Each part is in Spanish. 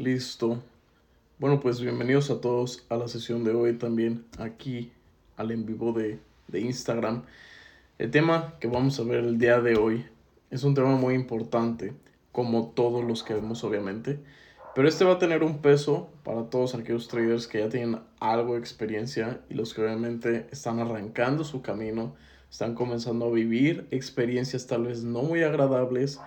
Listo. Bueno, pues bienvenidos a todos a la sesión de hoy también aquí al en vivo de, de Instagram. El tema que vamos a ver el día de hoy es un tema muy importante, como todos los que vemos obviamente. Pero este va a tener un peso para todos aquellos traders que ya tienen algo de experiencia y los que obviamente están arrancando su camino, están comenzando a vivir experiencias tal vez no muy agradables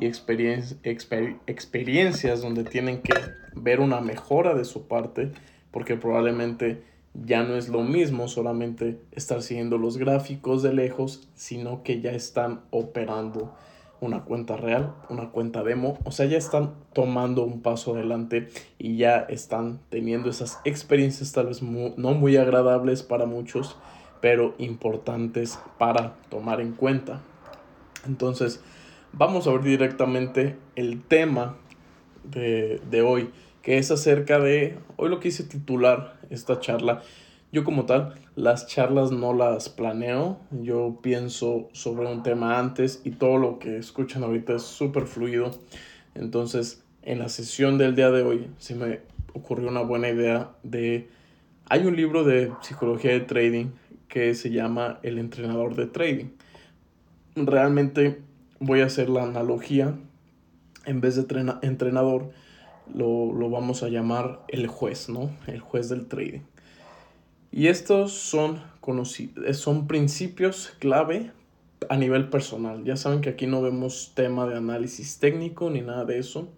y experiencias donde tienen que ver una mejora de su parte porque probablemente ya no es lo mismo solamente estar siguiendo los gráficos de lejos, sino que ya están operando una cuenta real, una cuenta demo, o sea, ya están tomando un paso adelante y ya están teniendo esas experiencias tal vez no muy agradables para muchos, pero importantes para tomar en cuenta. Entonces, vamos a ver directamente el tema de, de hoy, que es acerca de, hoy lo quise titular esta charla, yo como tal, las charlas no las planeo, yo pienso sobre un tema antes y todo lo que escuchan ahorita es súper fluido. Entonces, en la sesión del día de hoy se me ocurrió una buena idea de... Hay un libro de psicología de trading que se llama El entrenador de trading. Realmente voy a hacer la analogía, en vez de entrenador, lo, lo vamos a llamar el juez, ¿no? El juez del trading. Y estos son, conocidos, son principios clave a nivel personal. Ya saben que aquí no vemos tema de análisis técnico ni nada de eso,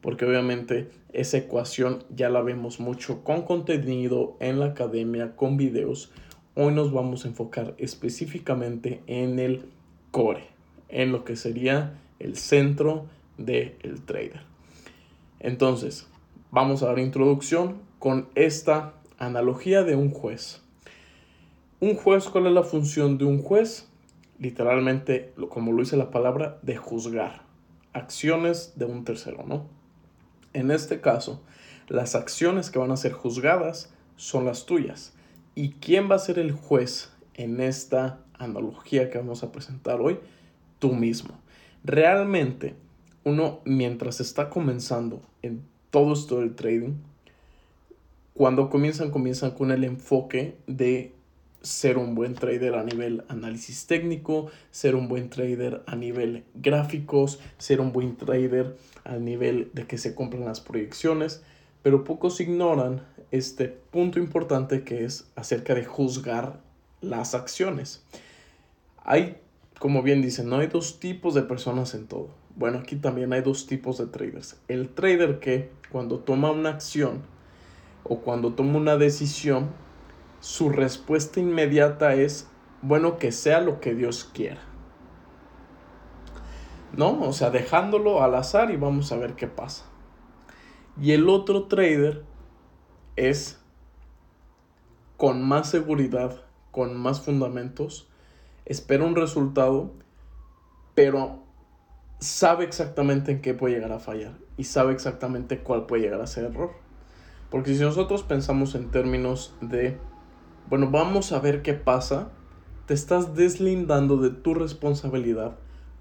porque obviamente esa ecuación ya la vemos mucho con contenido en la academia, con videos. Hoy nos vamos a enfocar específicamente en el core, en lo que sería el centro del trader. Entonces, vamos a dar introducción con esta analogía de un juez. Un juez, ¿cuál es la función de un juez? Literalmente, como lo dice la palabra, de juzgar acciones de un tercero, ¿no? En este caso, las acciones que van a ser juzgadas son las tuyas. ¿Y quién va a ser el juez en esta analogía que vamos a presentar hoy? Tú mismo. Realmente, uno mientras está comenzando en todo esto del trading, cuando comienzan, comienzan con el enfoque de ser un buen trader a nivel análisis técnico, ser un buen trader a nivel gráficos, ser un buen trader a nivel de que se compran las proyecciones, pero pocos ignoran este punto importante que es acerca de juzgar las acciones. Hay, como bien dicen, no hay dos tipos de personas en todo. Bueno, aquí también hay dos tipos de traders. El trader que cuando toma una acción o cuando toma una decisión, su respuesta inmediata es, bueno, que sea lo que Dios quiera. ¿No? O sea, dejándolo al azar y vamos a ver qué pasa. Y el otro trader es con más seguridad, con más fundamentos, espera un resultado, pero sabe exactamente en qué puede llegar a fallar y sabe exactamente cuál puede llegar a ser error. Porque si nosotros pensamos en términos de, bueno, vamos a ver qué pasa, te estás deslindando de tu responsabilidad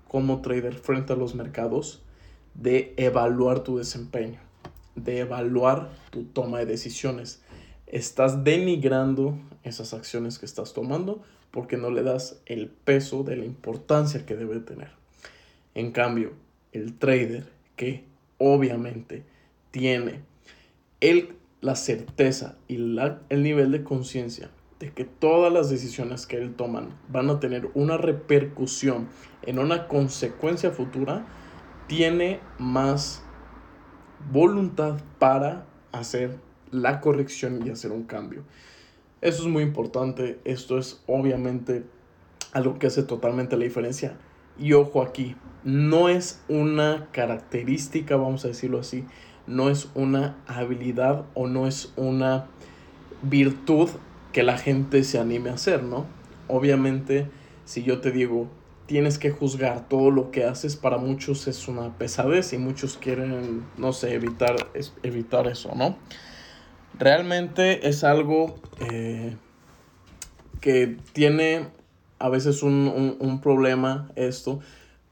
como trader frente a los mercados de evaluar tu desempeño, de evaluar tu toma de decisiones. Estás denigrando esas acciones que estás tomando porque no le das el peso de la importancia que debe tener. En cambio, el trader que obviamente tiene el la certeza y el nivel de conciencia de que todas las decisiones que él toman van a tener una repercusión en una consecuencia futura, tiene más voluntad para hacer la corrección y hacer un cambio. Eso es muy importante, esto es obviamente algo que hace totalmente la diferencia. Y ojo aquí, no es una característica, vamos a decirlo así, no es una habilidad o no es una virtud que la gente se anime a hacer, ¿no? Obviamente, si yo te digo, tienes que juzgar todo lo que haces, para muchos es una pesadez y muchos quieren, no sé, evitar, evitar eso, ¿no? Realmente es algo eh, que tiene a veces un, un problema esto,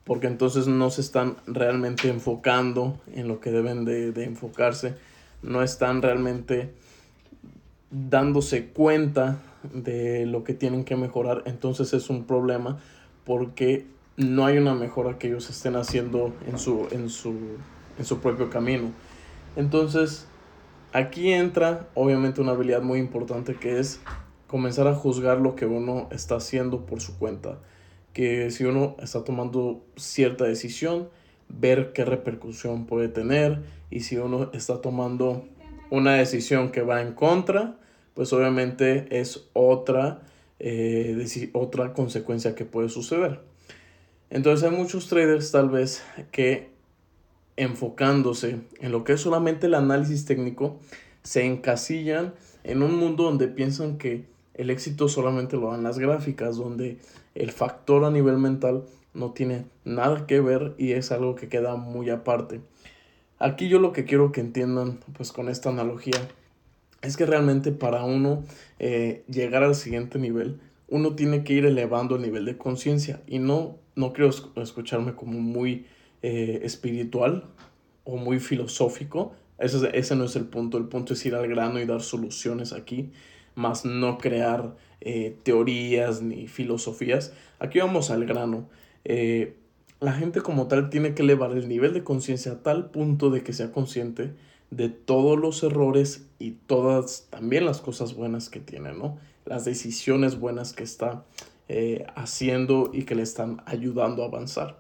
porque entonces no se están realmente enfocando en lo que deben de, de enfocarse, no están realmente dándose cuenta de lo que tienen que mejorar, entonces es un problema porque no hay una mejora que ellos estén haciendo en su, en su, en su propio camino. Entonces, aquí entra obviamente una habilidad muy importante que es comenzar a juzgar lo que uno está haciendo por su cuenta. Que si uno está tomando cierta decisión, ver qué repercusión puede tener y si uno está tomando una decisión que va en contra, pues obviamente es otra, eh, otra consecuencia que puede suceder. Entonces hay muchos traders tal vez que enfocándose en lo que es solamente el análisis técnico, se encasillan en un mundo donde piensan que el éxito solamente lo dan las gráficas, donde el factor a nivel mental no tiene nada que ver y es algo que queda muy aparte. Aquí yo lo que quiero que entiendan pues con esta analogía es que realmente para uno eh, llegar al siguiente nivel, uno tiene que ir elevando el nivel de conciencia y no, no quiero escucharme como muy eh, espiritual o muy filosófico. Ese, ese no es el punto, el punto es ir al grano y dar soluciones aquí, más no crear eh, teorías ni filosofías. Aquí vamos al grano. la gente como tal tiene que elevar el nivel de conciencia a tal punto de que sea consciente de todos los errores y todas también las cosas buenas que tiene, ¿no? Las decisiones buenas que está eh, haciendo y que le están ayudando a avanzar.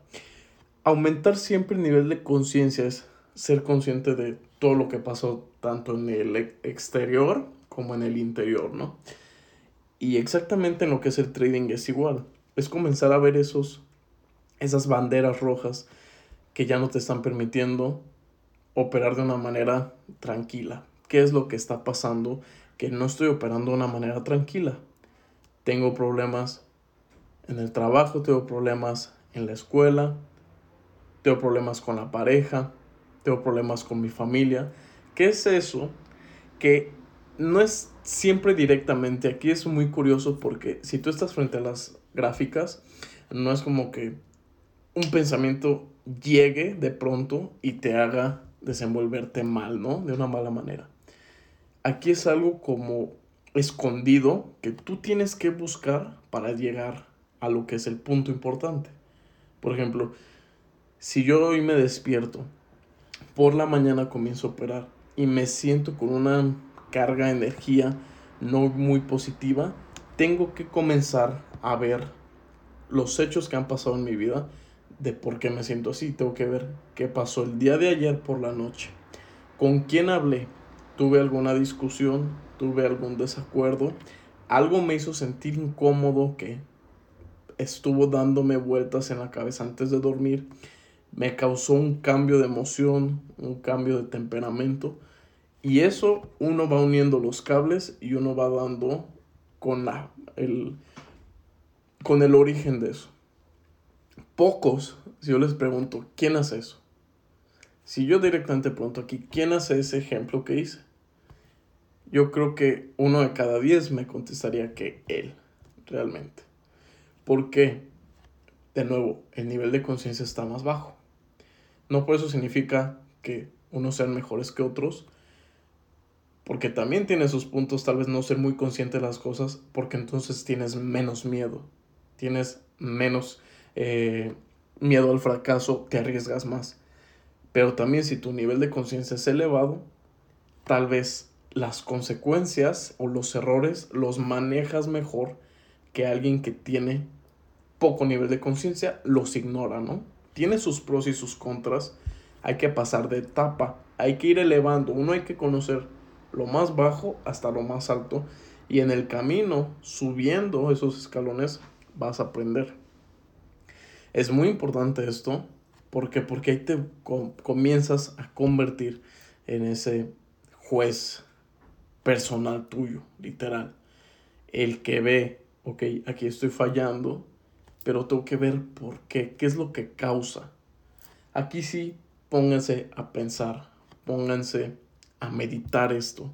Aumentar siempre el nivel de conciencia es ser consciente de todo lo que pasó tanto en el exterior como en el interior, ¿no? Y exactamente en lo que es el trading es igual. Es comenzar a ver esos, esas banderas rojas que ya no te están permitiendo operar de una manera tranquila. ¿Qué es lo que está pasando? Que no estoy operando de una manera tranquila. Tengo problemas en el trabajo, tengo problemas en la escuela, tengo problemas con la pareja, tengo problemas con mi familia. ¿Qué es eso? Que no es siempre directamente. Aquí es muy curioso porque si tú estás frente a las gráficas, no es como que un pensamiento llegue de pronto y te haga desenvolverte mal, ¿no? De una mala manera. Aquí es algo como escondido que tú tienes que buscar para llegar a lo que es el punto importante. Por ejemplo, si yo hoy me despierto, por la mañana comienzo a operar y me siento con una carga de energía no muy positiva, tengo que comenzar a ver los hechos que han pasado en mi vida de por qué me siento así. Tengo que ver qué pasó el día de ayer por la noche. ¿Con quién hablé? ¿Tuve alguna discusión? ¿Tuve algún desacuerdo? Algo me hizo sentir incómodo que estuvo dándome vueltas en la cabeza antes de dormir. Me causó un cambio de emoción, un cambio de temperamento. Y eso uno va uniendo los cables y uno va dando con, la, el, con el origen de eso pocos, si yo les pregunto, ¿quién hace eso? Si yo directamente pregunto aquí, ¿quién hace ese ejemplo que hice? Yo creo que uno de cada diez me contestaría que él, realmente. ¿Por qué? De nuevo, el nivel de conciencia está más bajo. No por eso significa que unos sean mejores que otros, porque también tiene sus puntos, tal vez no ser muy consciente de las cosas, porque entonces tienes menos miedo, tienes menos eh, miedo al fracaso, te arriesgas más. Pero también si tu nivel de conciencia es elevado, tal vez las consecuencias o los errores los manejas mejor que alguien que tiene poco nivel de conciencia los ignora, ¿no? Tiene sus pros y sus contras. Hay que pasar de etapa, hay que ir elevando. Uno hay que conocer lo más bajo hasta lo más alto y en el camino, subiendo esos escalones, vas a aprender. Es muy importante esto. ¿Por Porque ahí te comienzas a convertir en ese juez personal tuyo, literal. El que ve, ok, aquí estoy fallando, pero tengo que ver por qué, qué es lo que causa. Aquí sí, pónganse a pensar, pónganse a meditar esto.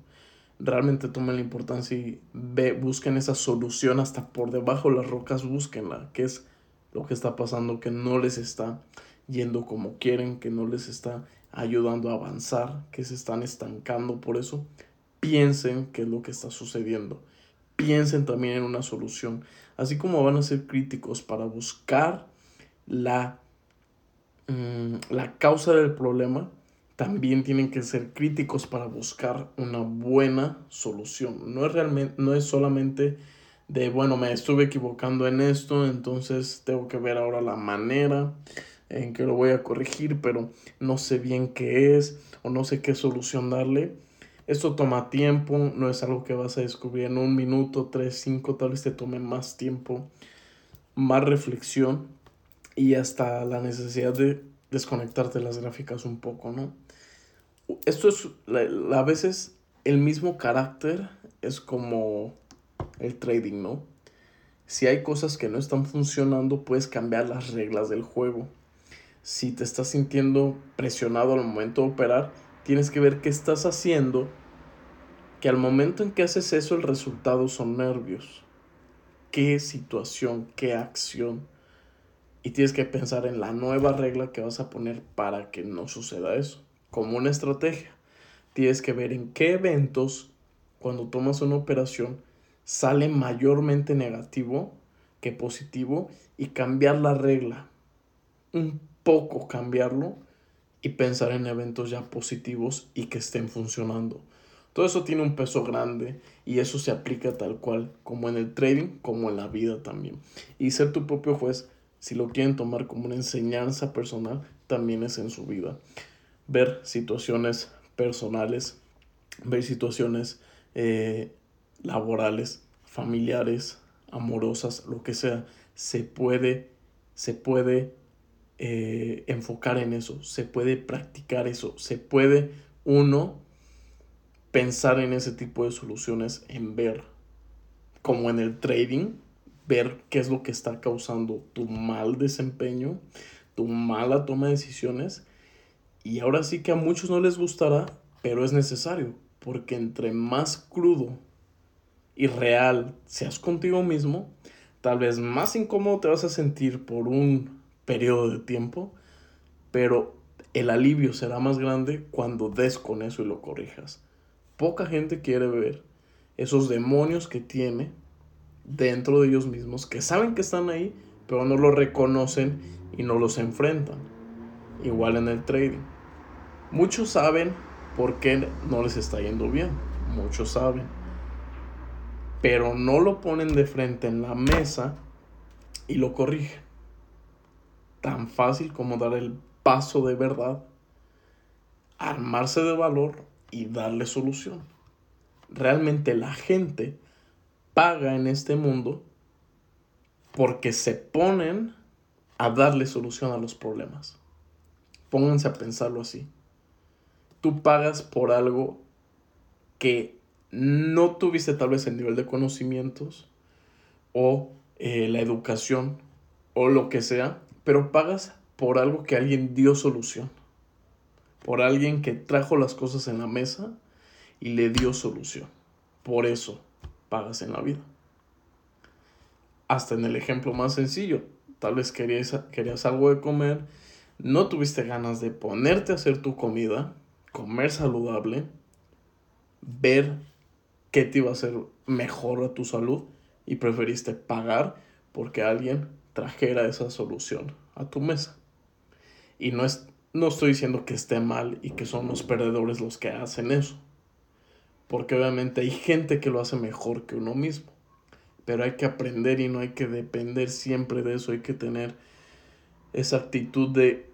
Realmente tomen la importancia y ve, busquen esa solución hasta por debajo de las rocas, búsquenla, que es lo que está pasando que no les está yendo como quieren, que no les está ayudando a avanzar, que se están estancando por eso, piensen qué es lo que está sucediendo. Piensen también en una solución. Así como van a ser críticos para buscar la, mm, la causa del problema, también tienen que ser críticos para buscar una buena solución. No es, realmente, no es solamente de, bueno, me estuve equivocando en esto, entonces tengo que ver ahora la manera en que lo voy a corregir, pero no sé bien qué es o no sé qué solución darle. Esto toma tiempo, no es algo que vas a descubrir en un minuto, tres, cinco, tal vez te tome más tiempo, más reflexión y hasta la necesidad de desconectarte de las gráficas un poco, ¿no? Esto es a veces el mismo carácter es como el trading, ¿no? Si hay cosas que no están funcionando, puedes cambiar las reglas del juego. Si te estás sintiendo presionado al momento de operar, tienes que ver qué estás haciendo, que al momento en que haces eso el resultado son nervios. ¿Qué situación, qué acción? Y tienes que pensar en la nueva regla que vas a poner para que no suceda eso. Como una estrategia. Tienes que ver en qué eventos, cuando tomas una operación, sale mayormente negativo que positivo y cambiar la regla. Un poco cambiarlo y pensar en eventos ya positivos y que estén funcionando. Todo eso tiene un peso grande y eso se aplica tal cual como en el trading como en la vida también. Y ser tu propio juez, si lo quieren tomar como una enseñanza personal, también es en su vida. Ver situaciones personales, ver situaciones eh, laborales, familiares, amorosas, lo que sea, se puede, se puede eh, enfocar en eso, se puede practicar eso, se puede uno pensar en ese tipo de soluciones, en ver, como en el trading, ver qué es lo que está causando tu mal desempeño, tu mala toma de decisiones. Y ahora sí que a muchos no les gustará, pero es necesario, porque entre más crudo y real seas contigo mismo, tal vez más incómodo te vas a sentir por un periodo de tiempo, pero el alivio será más grande cuando des con eso y lo corrijas. Poca gente quiere ver esos demonios que tiene dentro de ellos mismos, que saben que están ahí, pero no lo reconocen y no los enfrentan. Igual en el trading. Muchos saben por qué no les está yendo bien. Muchos saben pero no lo ponen de frente en la mesa y lo corrigen. Tan fácil como dar el paso de verdad, armarse de valor y darle solución. Realmente la gente paga en este mundo porque se ponen a darle solución a los problemas. Pónganse a pensarlo así. Tú pagas por algo que no tuviste tal vez el nivel de conocimientos o eh, la educación o lo que sea, pero pagas por algo que alguien dio solución, por alguien que trajo las cosas en la mesa y le dio solución. Por eso pagas en la vida. Hasta en el ejemplo más sencillo, tal vez querías, querías algo de comer, no tuviste ganas de ponerte a hacer tu comida, comer saludable, ver qué te iba a hacer mejor a tu salud y preferiste pagar porque alguien trajera esa solución a tu mesa. Y no, es, no estoy diciendo que esté mal y que son los perdedores los que hacen eso. Porque obviamente hay gente que lo hace mejor que uno mismo. Pero hay que aprender y no hay que depender siempre de eso. Hay que tener esa actitud de,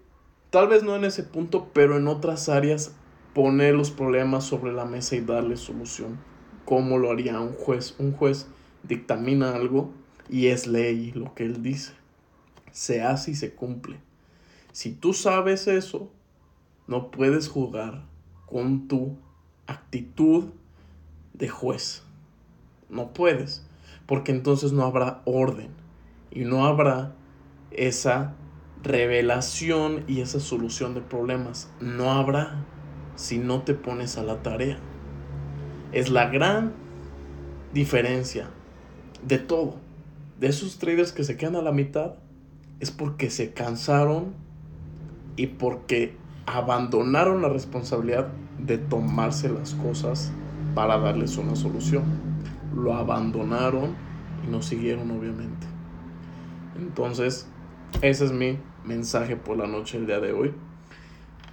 tal vez no en ese punto, pero en otras áreas, poner los problemas sobre la mesa y darle solución cómo lo haría un juez. Un juez dictamina algo y es ley lo que él dice. Se hace y se cumple. Si tú sabes eso, no puedes jugar con tu actitud de juez. No puedes, porque entonces no habrá orden y no habrá esa revelación y esa solución de problemas. No habrá si no te pones a la tarea. Es la gran diferencia de todo. De esos traders que se quedan a la mitad, es porque se cansaron y porque abandonaron la responsabilidad de tomarse las cosas para darles una solución. Lo abandonaron y no siguieron obviamente. Entonces, ese es mi mensaje por la noche el día de hoy.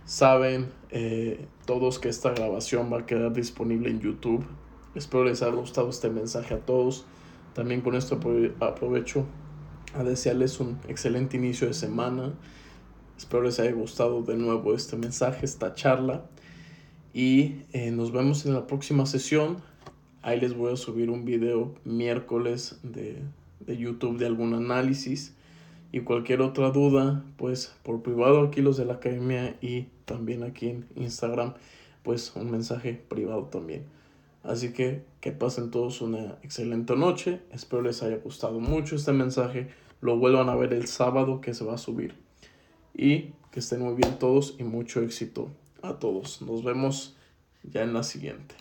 Saben eh, todos que esta grabación va a quedar disponible en YouTube. Espero les haya gustado este mensaje a todos. También con esto aprovecho a desearles un excelente inicio de semana. Espero les haya gustado de nuevo este mensaje, esta charla. Y eh, nos vemos en la próxima sesión. Ahí les voy a subir un video miércoles de, de YouTube de algún análisis. Y cualquier otra duda, pues por privado aquí los de la academia y también aquí en Instagram, pues un mensaje privado también. Así que que pasen todos una excelente noche. Espero les haya gustado mucho este mensaje. Lo vuelvan a ver el sábado que se va a subir. Y que estén muy bien todos y mucho éxito a todos. Nos vemos ya en la siguiente.